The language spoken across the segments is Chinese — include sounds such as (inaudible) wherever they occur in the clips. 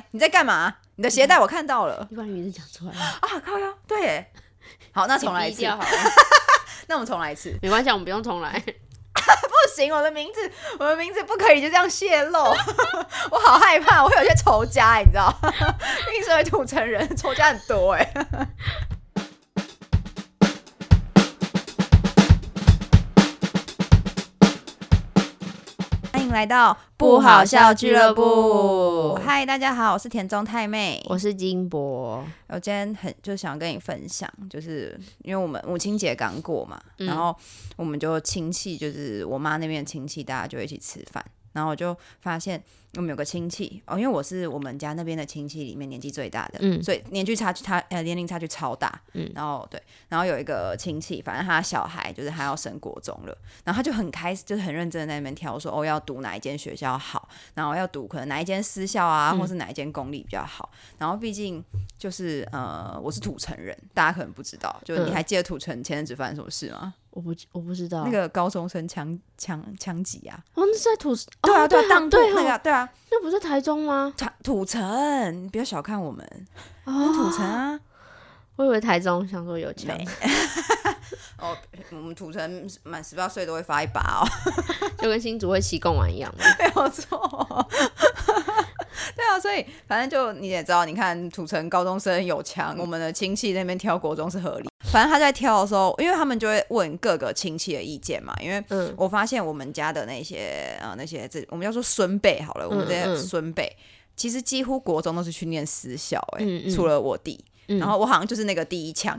来，你在干嘛？你的鞋带我看到了。你把你名字讲出来，啊，靠腰，对耶，好，那重来一次，(laughs) 那我们重来一次，没关系，我们不用重来。(laughs) 不行，我的名字，我的名字不可以就这样泄露，(laughs) 我好害怕，我会有些仇家，你知道，毕竟身为土城人，仇家很多哎。迎来到不好笑俱乐部。嗨，大家好，我是田中太妹。我是金博，我今天很就想跟你分享，就是因为我们母亲节刚过嘛，嗯。然后我们就亲戚，就是我妈那边的亲戚，大家就一起吃饭，然后我就发现我们有个亲戚哦，因为我是我们家那边的亲戚里面年纪最大的，嗯所以年纪差距差呃年龄差距超大，嗯。然后对，然后有一个亲戚，反正他小孩就是他要升国中了，然后他就很开始就是很认真的在那边挑说哦要读哪一间学校好，然后要读可能哪一间私校啊，嗯或是哪一间公立比较好，然后毕竟就是呃我是土城人，大家可能不知道，就你嗯还记得土城前阵子发生什么事吗？我不我不知道。那个高中生枪枪枪击啊，哦，那是在土对啊对啊，哦当对哦那个啊对啊，那不是台中吗？土土城，你不要小看我们，哦，土城啊。(laughs) 我以为台中，想说有枪，没 (laughs) 哦，我们土城满十八岁都会发一把哦，(laughs) 就跟新竹会骑贡丸一样嘛。没有错。对啊，所以反正就你也知道，你看土城高中生有枪，我们的亲戚那边挑国中是合理。反正他在挑的时候，因为他们就会问各个亲戚的意见嘛，因为嗯。我发现我们家的那些呃那些这我们叫做孙辈好了，我们这些嗯嗯。孙辈其实几乎国中都是去念私校、欸，嗯嗯。除了我弟。嗯然后我好像就是那个第一枪，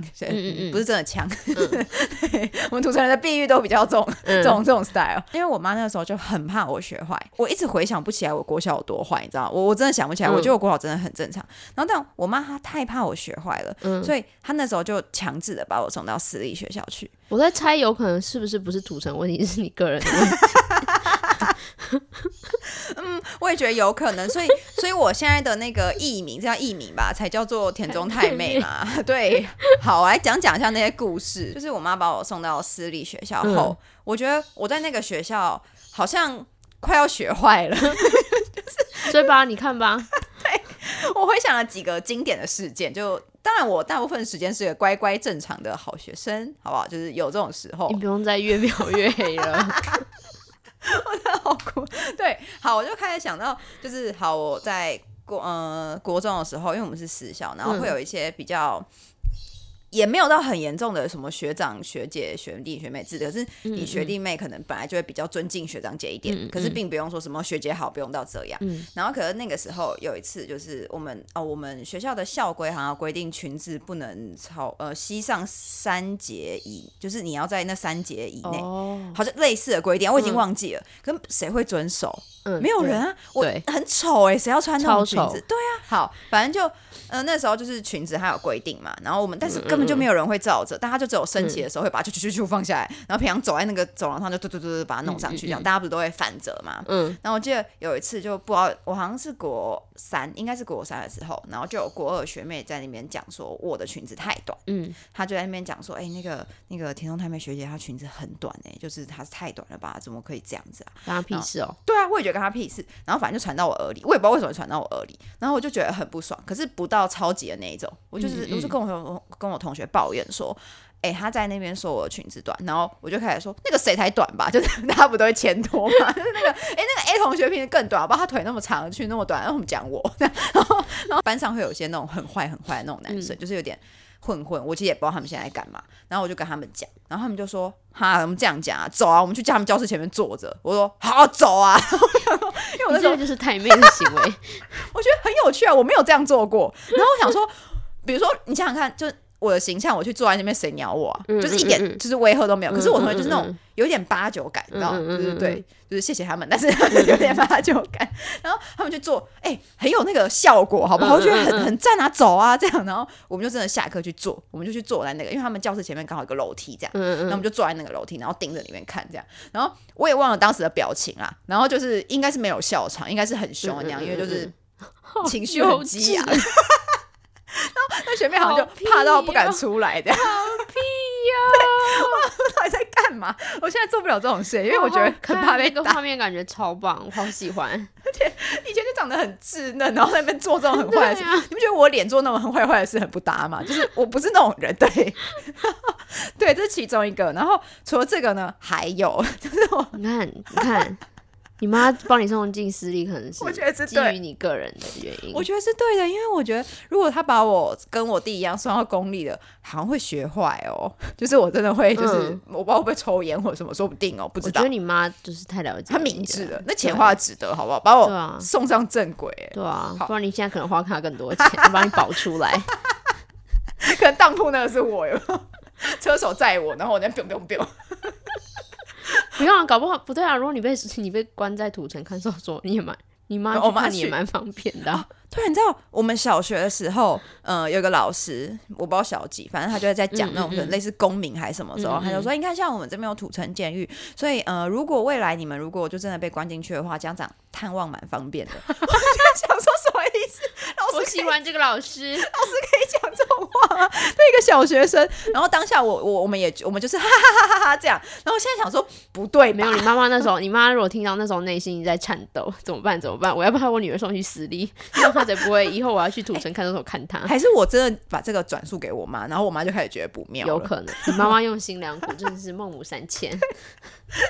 不是真的枪。(laughs) 我们土城人的避孕都比较这种、嗯这种这种 style。因为我妈那个时候就很怕我学坏，我一直回想不起来我国小有多坏，你知道吗？我我真的想不起来，嗯我觉得我国小真的很正常。然后但我妈她太怕我学坏了，嗯，所以她那时候就强制的把我送到私立学校去。我在猜，有可能是不是不是土城问题，是你个人的问题。(laughs) (laughs) 我也觉得有可能，所以所以我现在的那个艺名，这叫艺名吧，才叫做田中太妹嘛。(laughs) 对，好，我来讲讲一下那些故事。就是我妈把我送到私立学校后，我觉得我在那个学校好像快要学坏了。(laughs) 所以吧，你看吧，我回想了几个经典的事件，就当然我大部分时间是个乖乖正常的好学生，好不好？就是有这种时候你，不用再越描越黑了。(laughs) 好苦。对，好，我就开始想到，就是好，我在国呃国中的时候，因为我们是私校，然后会有一些比较。也没有到很严重的什么学长、学姐、学弟、学妹制，可是你学弟妹可能本来就会比较尊敬学长姐一点，嗯可是并不用说什么学姐好，不用到这样。嗯。然后可是那个时候有一次，就是我们哦，我们学校的校规好像规定裙子不能超呃膝上三节以，就是你要在那三节以内，哦，好像类似的规定，我已经嗯忘记了，可是谁会遵守？嗯没有人啊，我很丑哎、谁要穿那种裙子？对啊，好，反正就呃那时候就是裙子还有规定嘛，然后我们但是嗯根本就没有人会照着，大家就只有升旗的时候会把它就就就放下来，然后平常走在那个走廊上就嘟嘟嘟嘟把它弄上去，这样大家不是都会反折嘛？嗯然后我记得有一次就不知道，我好像是国三，应该是国三的时候，然后就有国二学妹在那边讲说我的裙子太短，嗯，她就在那边讲说，哎、那个那个田中太妹学姐她裙子很短哎、就是她是太短了吧，怎么可以这样子啊？关她屁事哦。对啊，我也觉得跟她屁事。然后反正就传到我耳里，我也不知道为什么传到我耳里，然后我就觉得很不爽，可是不到超级的那一种，我就是、嗯嗯我就跟我同跟我同学抱怨说。哎、他在那边说我的裙子短，然后我就开始说那个谁才短吧，就是 (laughs) 大家不都会牵拖嘛，就是那个哎、那个 A 同学平时更短，我不知道？他腿那么长，裙那么短，然后我们讲我，(laughs) 然后然后班上会有一些那种很坏很坏的那种男生，就是有点混混，我其实也不知道他们现在在干嘛，然后我就跟他们讲，然后他们就说哈，我们这样讲啊，走啊，我们去叫他们教室前面坐着，我说好走啊，因为我那时候就是太妹的行为。(laughs) 我觉得很有趣啊，我没有这样做过。然后我想说，比如说你想想看，就是我的形象，我去坐在那边，谁鸟我就是一点就是威吓都没有。可是我同学就是那种有点八九感，你知道吗？嗯嗯嗯就是对嗯，就是谢谢他们，但是有点八九感。然后他们去做，哎，很有那个效果，好不好？嗯我觉得很很赞啊，走啊这样。然后我们就真的下课去做，我们就去坐在那个，因为他们教室前面刚好有个楼梯这样。嗯然后我们就坐在那个楼梯，然后盯着里面看这样。然后我也忘了当时的表情啦，然后就是应该是没有笑场，应该是很凶的那样，因为就是嗯 (laughs) 情绪很激昂。好幼稚那学妹好像就怕到不敢哦出来，这样屁呀！(laughs) 到底在干嘛？我现在做不了这种事，因为我觉得很怕被那个。画面感觉超棒，我好喜欢。而且以前就长得很稚嫩，然后在那边做这种很坏的事，你不觉得我脸做那种很坏坏的事很不搭吗？就是我不是那种人，对，(laughs) 对，这是其中一个。然后除了这个呢，还有就是我你看，你看，你妈帮你送进私立，可能是我觉得是基对于你个人的原因。我觉得是对的，因为我觉得如果他把我跟我弟一样送到公立的，好像会学坏哦。就是我真的会，就是、嗯我不知道会不会抽烟或者什么，说不定哦，不知道我觉得。你妈就是太了解他你明智的了，那钱花的值得，好不好？把我送上正轨、欸，对啊，不然你现在可能花他更多钱，把你保出来。(laughs) 可能当铺那个是我有没有 (laughs) 车手载我，然后我在 biu biu biu，(laughs) 不用啊，搞不好不对啊。如果你被 (laughs) 你被关在土城看守所，你也蛮你妈我妈看你也蛮方便的啊、对，你知道我们小学的时候，呃，有个老师，我不知道小几，反正他就会在讲那种类似公民还是什么时候，嗯嗯他就说，你看像我们这边有土城监狱，所以呃，如果未来你们如果就真的被关进去的话，家长探望蛮方便的。(laughs) 我就在想说什么意思？老我师喜欢这个老师，老师可以讲话吗？对一个小学生，然后当下我我我们也我们就是哈哈哈哈哈这样，然后现在想说不对，没有你妈妈那时候，你妈如果听到那时候内心在颤抖，怎么办？怎么办？我要把我女儿送去私立，(laughs) 这样她才不会以后我要去土城看守所看她。还是我真的把这个转述给我妈，然后我妈就开始觉得不妙，有可能，你妈妈用心良苦，真的是孟母三迁。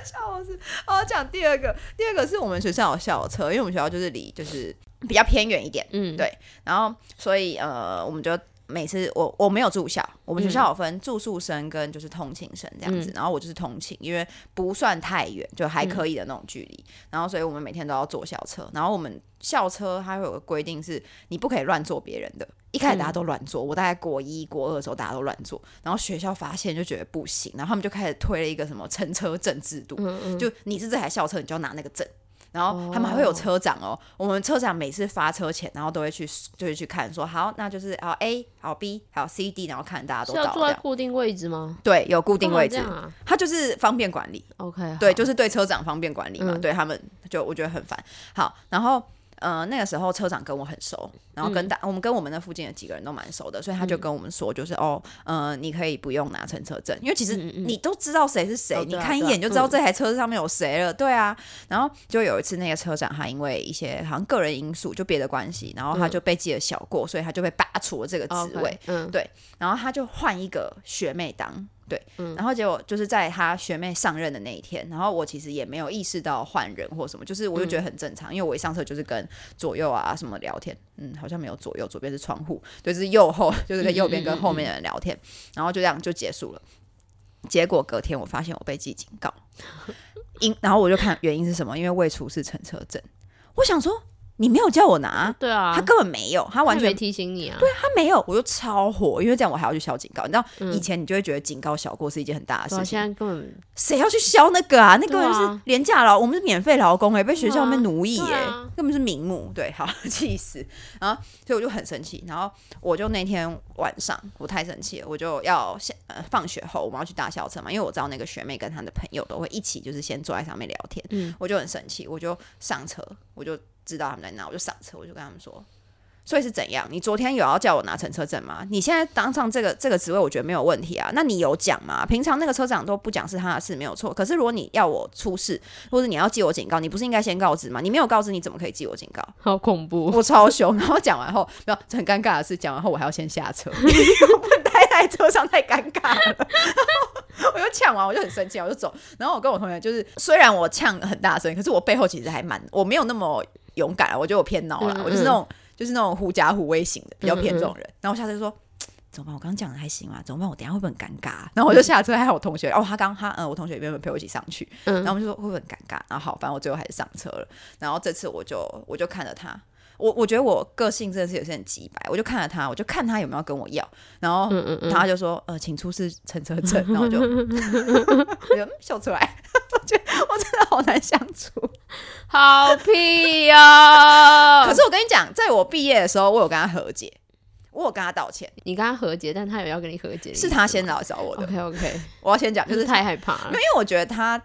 笑死！哦，讲第二个，第二个是我们学校有校车，因为我们学校就是离就是比较偏远一点，嗯，对然后所以呃，我们就每次我我没有住校，我们学校有分住宿生跟就是通勤生这样子，嗯。然后我就是通勤，因为不算太远，就还可以的那种距离，然后所以我们每天都要坐校车，然后我们校车它会有个规定是你不可以乱坐别人的。一开始大家都乱坐，我大概国一、国二的时候大家都乱坐，然后学校发现就觉得不行，然后他们就开始推了一个什么乘车证制度，就你是这台校车，你就要拿那个证。然后他们还会有车长哦，我们车长每次发车前，然后都会去就会去看说，好，那就是好 A，好 B，还有 C、D，然后看大家都是要坐。在固定位置吗？对，有固定位置干嘛这，样啊它就是方便管理。？OK，对，就是对车长方便管理嘛，嗯对他们就我觉得很烦。好，然后呃那个时候车长跟我很熟，然后跟大、我们跟我们那附近的几个人都蛮熟的，所以他就跟我们说，就是、哦呃你可以不用拿乘车证，因为其实嗯嗯你都知道谁是谁，哦你看一眼就知道这台车上面有谁了，对啊。然后就有一次那个车长他因为一些好像个人因素就别的关系，然后他嗯。就被记了小过，所以他就被拔除了这个职位。嗯，对然后他就换一个学妹当，对，嗯。然后结果就是在他学妹上任的那一天，然后我其实也没有意识到换人或什么，就是我就觉得很正常，因为我一上车就是跟左右啊什么聊天，嗯，好像没有左右，左边是窗户，对，就是右后，(laughs) 就是跟右边跟后面的人聊天，然后就这样就结束了。结果隔天我发现我被记警告，因 (laughs) 然后我就看原因是什么，因为未出示乘车证，我想说你没有叫我拿，对啊，他根本没有，他完全提醒你啊。对他没有，我就超火，因为这样我还要去消警告。你知道，嗯以前你就会觉得警告小过是一件很大的事现情，在根本谁要去消那个啊？那根本对啊就是廉价劳，我们是免费劳工哎、被学校里面对啊奴役哎、根本是名目。对，好气死。然后，所以我就很生气。然后我就那天晚上我太生气了，我就要下呃放学后我们要去搭校车嘛，因为我知道那个学妹跟她的朋友都会一起，就是先坐在上面聊天。嗯我就很生气，我就上车，我就知道他们在哪，我就上车，我就跟他们说。所以是怎样？你昨天有要叫我拿乘车证吗？你现在当上这个这个职位，我觉得没有问题啊。那你有讲吗？平常那个车长都不讲是他的事，没有错。可是如果你要我出事，或者你要记我警告，你不是应该先告知吗？你没有告知，你怎么可以记我警告？好恐怖。我超凶。然后讲完后，没有很尴尬的是，讲完后我还要先下车，我不待在车上太尴尬了。(laughs) 我就呛完，我就很生气，我就走。然后我跟我同学就是，虽然我呛很大声，可是我背后其实还蛮，我没有那么勇敢了。我觉得我偏脑了，我就是那种就是那种狐假虎威型的，比较偏这种人。然后我下车就说。怎么办？我刚刚讲的还行吗？怎么办？我等下会不会很尴尬啊、然后我就下车，还有我同学哦，他刚他嗯，我同学原本陪我一起上去，嗯然后我们就说会不会很尴尬？然后好，反正我最后还是上车了。然后这次我就我就看着他，我我觉得我个性真的是有些很急白，我就看着他，我就看他有没有跟我要，然后嗯嗯嗯，他就说呃，请出示乘车证，然后我就 (laughs) 我就嗯笑出来，我觉得我真的好难相处。好屁哦！(laughs) 可是我跟你讲，在我毕业的时候，我有跟他和解，我有跟他道歉，你跟他和解，但他有要跟你和解是他先来找我的。OK OK，我要先讲，就就是是太害怕了因。为我觉得他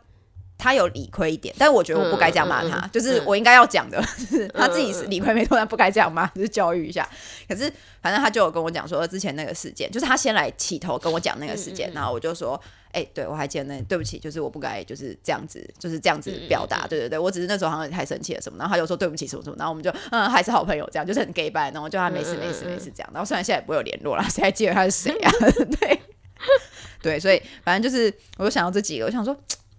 他有理亏一点，但我觉得我不该这样骂他，嗯嗯嗯就是我应该要讲的，就是他自己是理亏没错，但不该这样骂，就是教育一下。可是反正他就有跟我讲说，之前那个事件，就是他先来起头跟我讲那个事件，然后我就说，哎、对我还记得那，对不起，就是我不该就是这样子，就是这样子表嗯达，对对对，我只是那时候好像太生气了什么，然后他就说对不起什么什么，然后我们就嗯还是好朋友这样，就是很 gay 拜，然后就他没事没事嗯没事这样，然后虽然现在也不会有联络了，谁还记得他是谁啊？(laughs) 对对，所以反正就是我就想到这几个，我想说，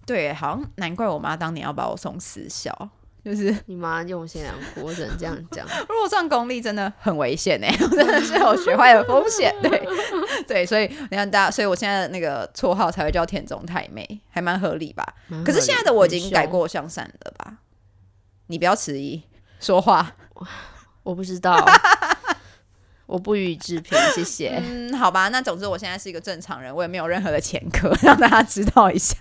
对，好像难怪我妈当年要把我送私校，就是 (laughs) 你妈用心良苦，我只能这样讲。(laughs) 如果上公立真的很危险哎、(laughs) 真的是有学坏的风险。对对，所以你看大家，所以我现在的那个绰号才会叫田中太妹，还蛮合理吧？蛮可是现在的我已经改过向善了吧？你不要迟疑，说话。我不知道，我不予置评，谢谢。(laughs) 嗯，好吧，那总之我现在是一个正常人，我也没有任何的前科，(laughs) 让大家知道一下。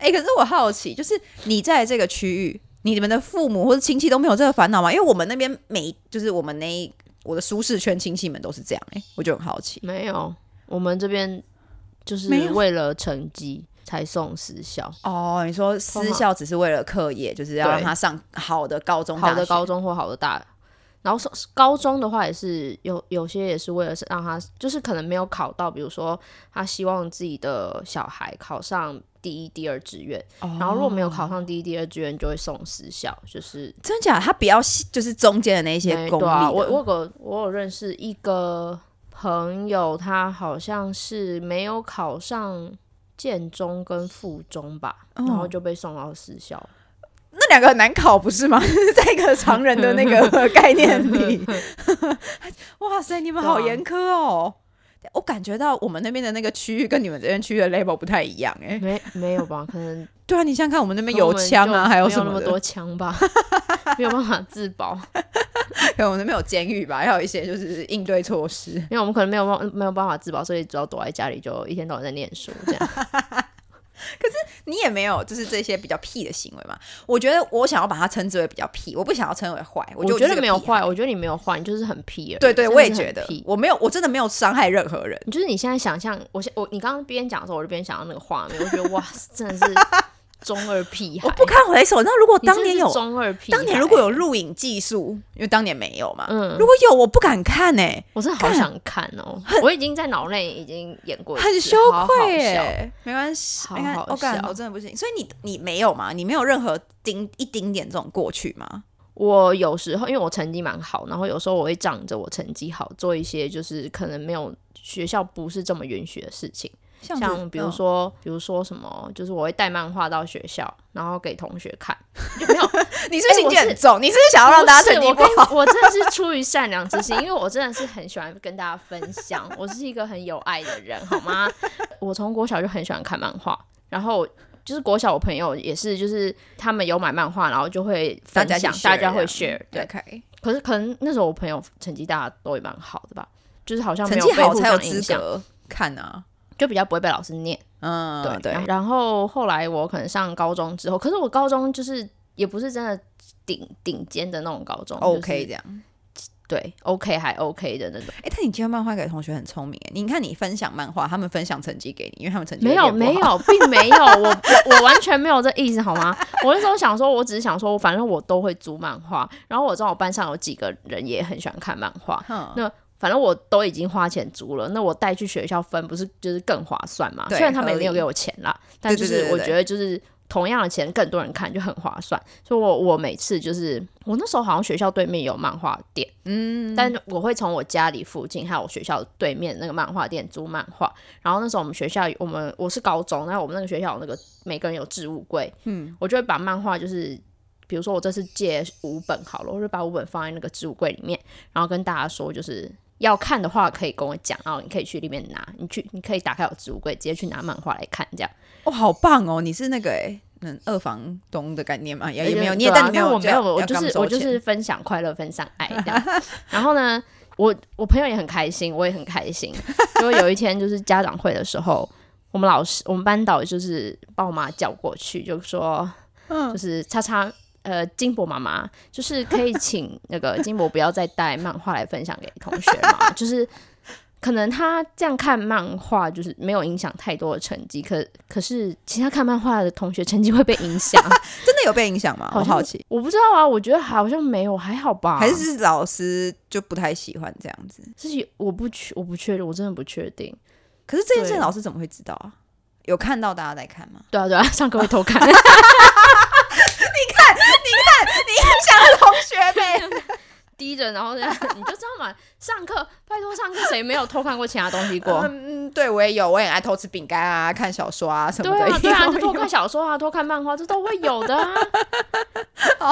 哎、可是我好奇，就是你在这个区域，你们的父母或者亲戚都没有这个烦恼吗？因为我们那边每就是我们那一我的舒适圈亲戚们都是这样、哎，我就很好奇。没有，我们这边就是为了成绩才送私校，哦，你说私校只是为了课业，就是要让他上好的高中、好的高中或好的大。然后高中的话也是有有些也是为了是让他就是可能没有考到，比如说他希望自己的小孩考上第一、第二志愿，然后如果没有考上第一、第二志愿，就会送私校，就是真假？他比较就是中间的那些公立我我有个我有认识一个朋友，他好像是没有考上建中跟附中吧，哦然后就被送到私校。那两个很难考，不是吗？(laughs) 在一个常人的那个 (laughs) 概念里，(laughs) 哇塞，你们好严苛哦！我感觉到我们那边的那个区域跟你们这边区域的 level 不太一样哎。没没有吧？可能对啊，你想想看，我们那边有枪啊，还有什么？没有那么多枪吧？没有办法自保，对，我们那边有监狱吧，还有一些就是应对措施。因为我们可能没有办没有办法自保，所以只要躲在家里，就一天到晚在念书这样。(laughs) 你也没有就是这些比较屁的行为嘛？我觉得我想要把它称之为比较屁，我不想要称为坏。我我觉觉得没有坏，我觉得你没有坏，你就是很屁。对对，我也觉得屁，我没有，我真的没有伤害任何人。就是你现在想象，我现我你刚刚边讲的时候，我就边想到那个画面，我觉得哇，真的是中二屁孩。我不堪回首。那如果当年有，中二屁孩，当年如果有录影技术，因为当年没有嘛，嗯如果有，我不敢看呢、我真的好想看哦，我已经在脑内已经演过，很羞愧耶、笑没关系，好好笑我真的不行。所以你你没有嘛？你没有任何丁一丁点这种过去吗？我有时候因为我成绩蛮好，然后有时候我会仗着我成绩好，做一些就是可能没有学校不是这么允许的事情，像像比如嗯说，比如说什么，就是我会带漫画到学校，然后给同学看，(laughs) 就没有 (laughs) 你是不是心我是机很重，你是不是想要让大家成绩不不好？是 (laughs) 我我真的是出于善良之心，因为我真的是很喜欢跟大家分享，我是一个很有爱的人，好吗？我从国小就很喜欢看漫画，然后就是国小我朋友也是，就是他们有买漫画，然后就会分享，大家会 share，对。可是可能那时候我朋友成绩大家都也蛮好的吧，就是好像没成绩好有被互才有影响，格看啊。就比较不会被老师念。嗯，对对然后后后来我可能上高中之后，可是我高中就是也不是真的顶顶尖的那种高中，OK 就是这样。对，OK 还 OK 的那种。哎、但你接漫画给同学很聪明哎，你看你分享漫画，他们分享成绩给你，因为他们成绩没有没有，并没有，我我我完全没有这意思好吗？(laughs) 我那时候想说，我只是想说，反正我都会租漫画，然后我知道我班上有几个人也很喜欢看漫画，哼那反正我都已经花钱租了，那我带去学校分不是就是更划算嘛？虽然他们也没有给我钱啦，但就是我觉得就是同样的钱更多人看就很划算，所以我我每次就是我那时候好像学校对面有漫画店，嗯，但我会从我家里附近还有我学校对面那个漫画店租漫画，然后那时候我们学校我们我是高中，然后我们那个学校有那个每个人有置物柜，嗯，我就会把漫画就是。比如说我这次借五本好了，我就把五本放在那个置物柜里面，然后跟大家说，就是要看的话可以跟我讲，然后你可以去里面拿，你去你可以打开我置物柜，直接去拿漫画来看，这样。哦，好棒哦！你是那个哎，嗯，二房东的概念吗？也也没有，你也啊但你没有，我没有，我就是我就是分享快乐，分享爱这样。(laughs) 然后呢，我我朋友也很开心，我也很开心。(laughs) 结果有一天就是家长会的时候，我们老师我们班导就是把我妈叫过去，就说，嗯就是叉叉。呃，金博妈妈就是可以请那个金博不要再带漫画来分享给同学嘛，就是可能他这样看漫画就是没有影响太多的成绩，可可是其他看漫画的同学成绩会被影响，(laughs) 真的有被影响吗？我好好奇，我不知道啊，我觉得好像没有，还好吧？还是是老师就不太喜欢这样子？自己我不确我不确定，我真的不确定。可是这件事老师怎么会知道啊？有看到大家在看吗？对啊对啊，上课会偷看，(laughs) 同学呗，(laughs) 低着，然后这样你就知道嘛。上课拜托上课谁没有偷看过其他东西过？嗯嗯，对我也有，我也爱偷吃饼干啊，看小说啊什么的。对啊 (laughs) 对啊，就偷看小说啊，偷看漫画，这都会有的啊。(laughs)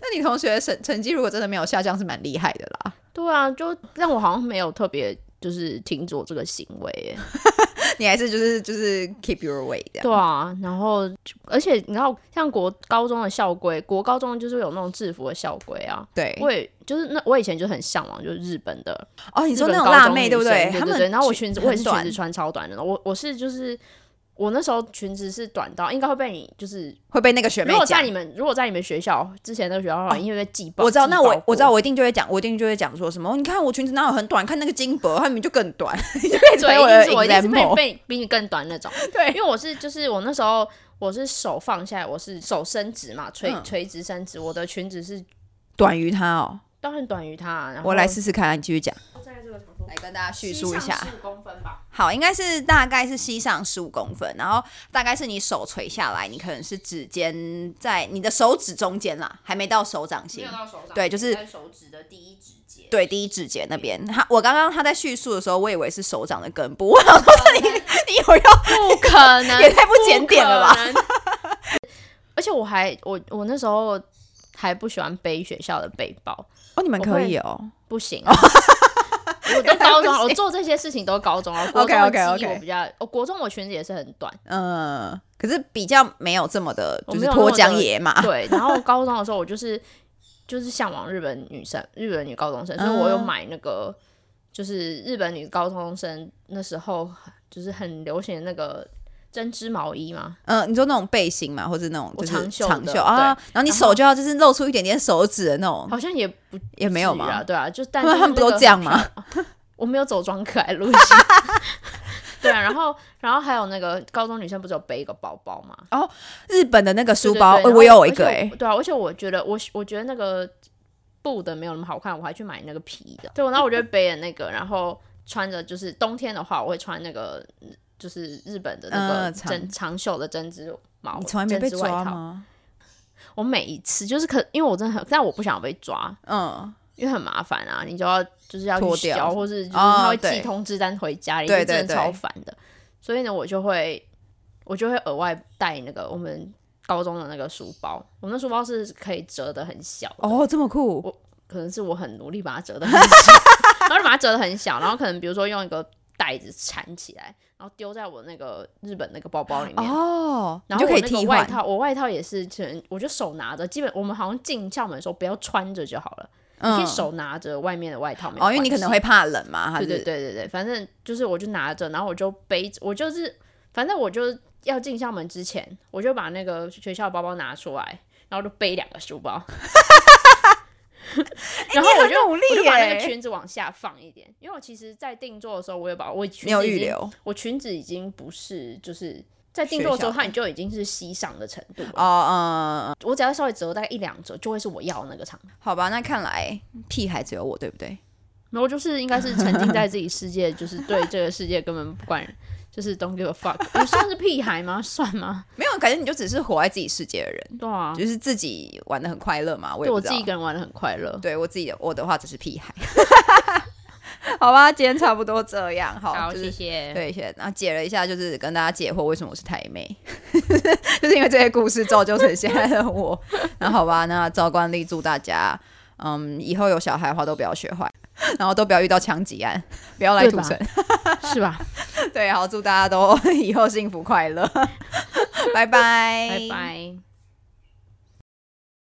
那你同学成成绩如果真的没有下降，是蛮厉害的啦。对啊，就让我好像没有特别就是停止我这个行为耶。你还是就是就是 keep your way 这样。对啊，然后而且你知道，像国高中的校规，国高中就是有那种制服的校规啊。对我也就是那我以前就很向往，就是日本的，哦，你你说那种辣妹对不对？对对。然后我裙子我也是裙子穿超短的，我我是就是我那时候裙子是短到应该会被你就是，会被那个学妹讲如果在你。们如果在你们学校之前那个学校的话，因为被记报，我知道，那我我知道，我一定就会讲，我一定就会讲说什么？哦你看我裙子哪有很短？看那个金箔，他明明就更短，(laughs) 你就可以我的定是我一定是被。被比你更短那种。(laughs) 对因为我是就是我那时候我是手放下来，我是手伸直嘛，垂、嗯垂直伸直，我的裙子是短于他哦，当然短于它。然后我来试试看，你继续讲，在这个长度来跟大家叙述一下。十五公分吧。好，应该是大概是膝上十五公分，然后大概是你手垂下来，你可能是指尖在你的手指中间啦，还没到手掌心。到手掌对就是手指的第一指节。对，第一指节那边，他我刚刚他在叙述的时候，我以为是手掌的根部，我想说 (laughs) 你你有要不可能，也太不检点了吧？而且我还我我那时候还不喜欢背学校的背包，哦，你们可以哦，不行、啊。(laughs) 我都高中，(laughs) 我做这些事情都高中了。国中的 OK，OK，OK 记忆我比较，我国中我裙子也是很短，嗯，可是比较没有这么的，就是脱缰野马，对。然后高中的时候，我就是就是向往日本女生，日本女高中生，所以我有嗯买那个，就是日本女高中生那时候就是很流行的那个针织毛衣吗，嗯，你说那种背心嘛，或者那种就是长袖长袖啊，然后你手就要就是露出一点点手指的那种，好像也不也没有至于啊，吗？对啊，就但他们不都这样吗？(laughs) 我没有走装可爱路线。(laughs) 对啊，然后然后还有那个高中女生不是有背一个包包吗？哦日本的那个书包，我有一个对啊，而且我觉得我我觉得那个布的没有那么好看，我还去买那个皮的。对，然后我就背了那个，然后穿着就是冬天的话，我会穿那个就是日本的那个针、长袖的针织毛，你从来没被针织外套？抓吗？我每一次就是可，因为我真的很，但我不想被抓，嗯，因为很麻烦啊，你就要就是要脱掉。去交，或是就是哦他会寄通知单回家里，真的超烦的。所以呢，我就会我就会额外带那个我们高中的那个书包，我那书包是可以折的很小的，哦，这么酷，我可能是我很努力把它折的很小，然后就把它折的很小，然后可能比如说用一个袋子缠起来，然后丢在我那个日本那个包包里面。哦，然后我那个就可以替换，外套，我外套也是，全我就手拿着，基本我们好像进校门的时候不要穿着就好了，你可以嗯，手拿着外面的外套哦，因为你可能会怕冷嘛，对对对对对，反正就是我就拿着，然后我就背，我就是反正我就要进校门之前，我就把那个学校包包拿出来，然后就背两个书包，(laughs) (laughs) 然后我就、我就把那个裙子往下放一点，因为我其实在定做的时候，我有把我裙子已经，预留我裙子已经不是就是。在定做的时候，它就已经是膝上的程度了。哦，嗯，嗯我只要稍微折大概一两折，就会是我要的那个长度。好吧，那看来屁孩只有我，对不对？然后就是应该是沉浸在自己世界，就是对这个世界根本不管，就是 don't give a fuck。你算是屁孩吗？(laughs) 算吗？没有，感觉你就只是活在自己世界的人，对啊，就是自己玩的很快乐嘛。我也对我自己一个人玩的很快乐。对我自己的我的话只是屁孩。(laughs) 好吧，今天差不多这样，好，好，就是谢谢。对，谢谢。然后解了一下，就是跟大家解惑为什么我是台妹，(laughs) 就是因为这些故事造就成现在的我。那好吧，那照惯例祝大家，嗯，以后有小孩的话都不要学坏，然后都不要遇到枪击案，不要来土城。(laughs) 是吧？对，好，祝大家都 (laughs) 以后幸福快乐，(laughs) 拜拜，拜拜。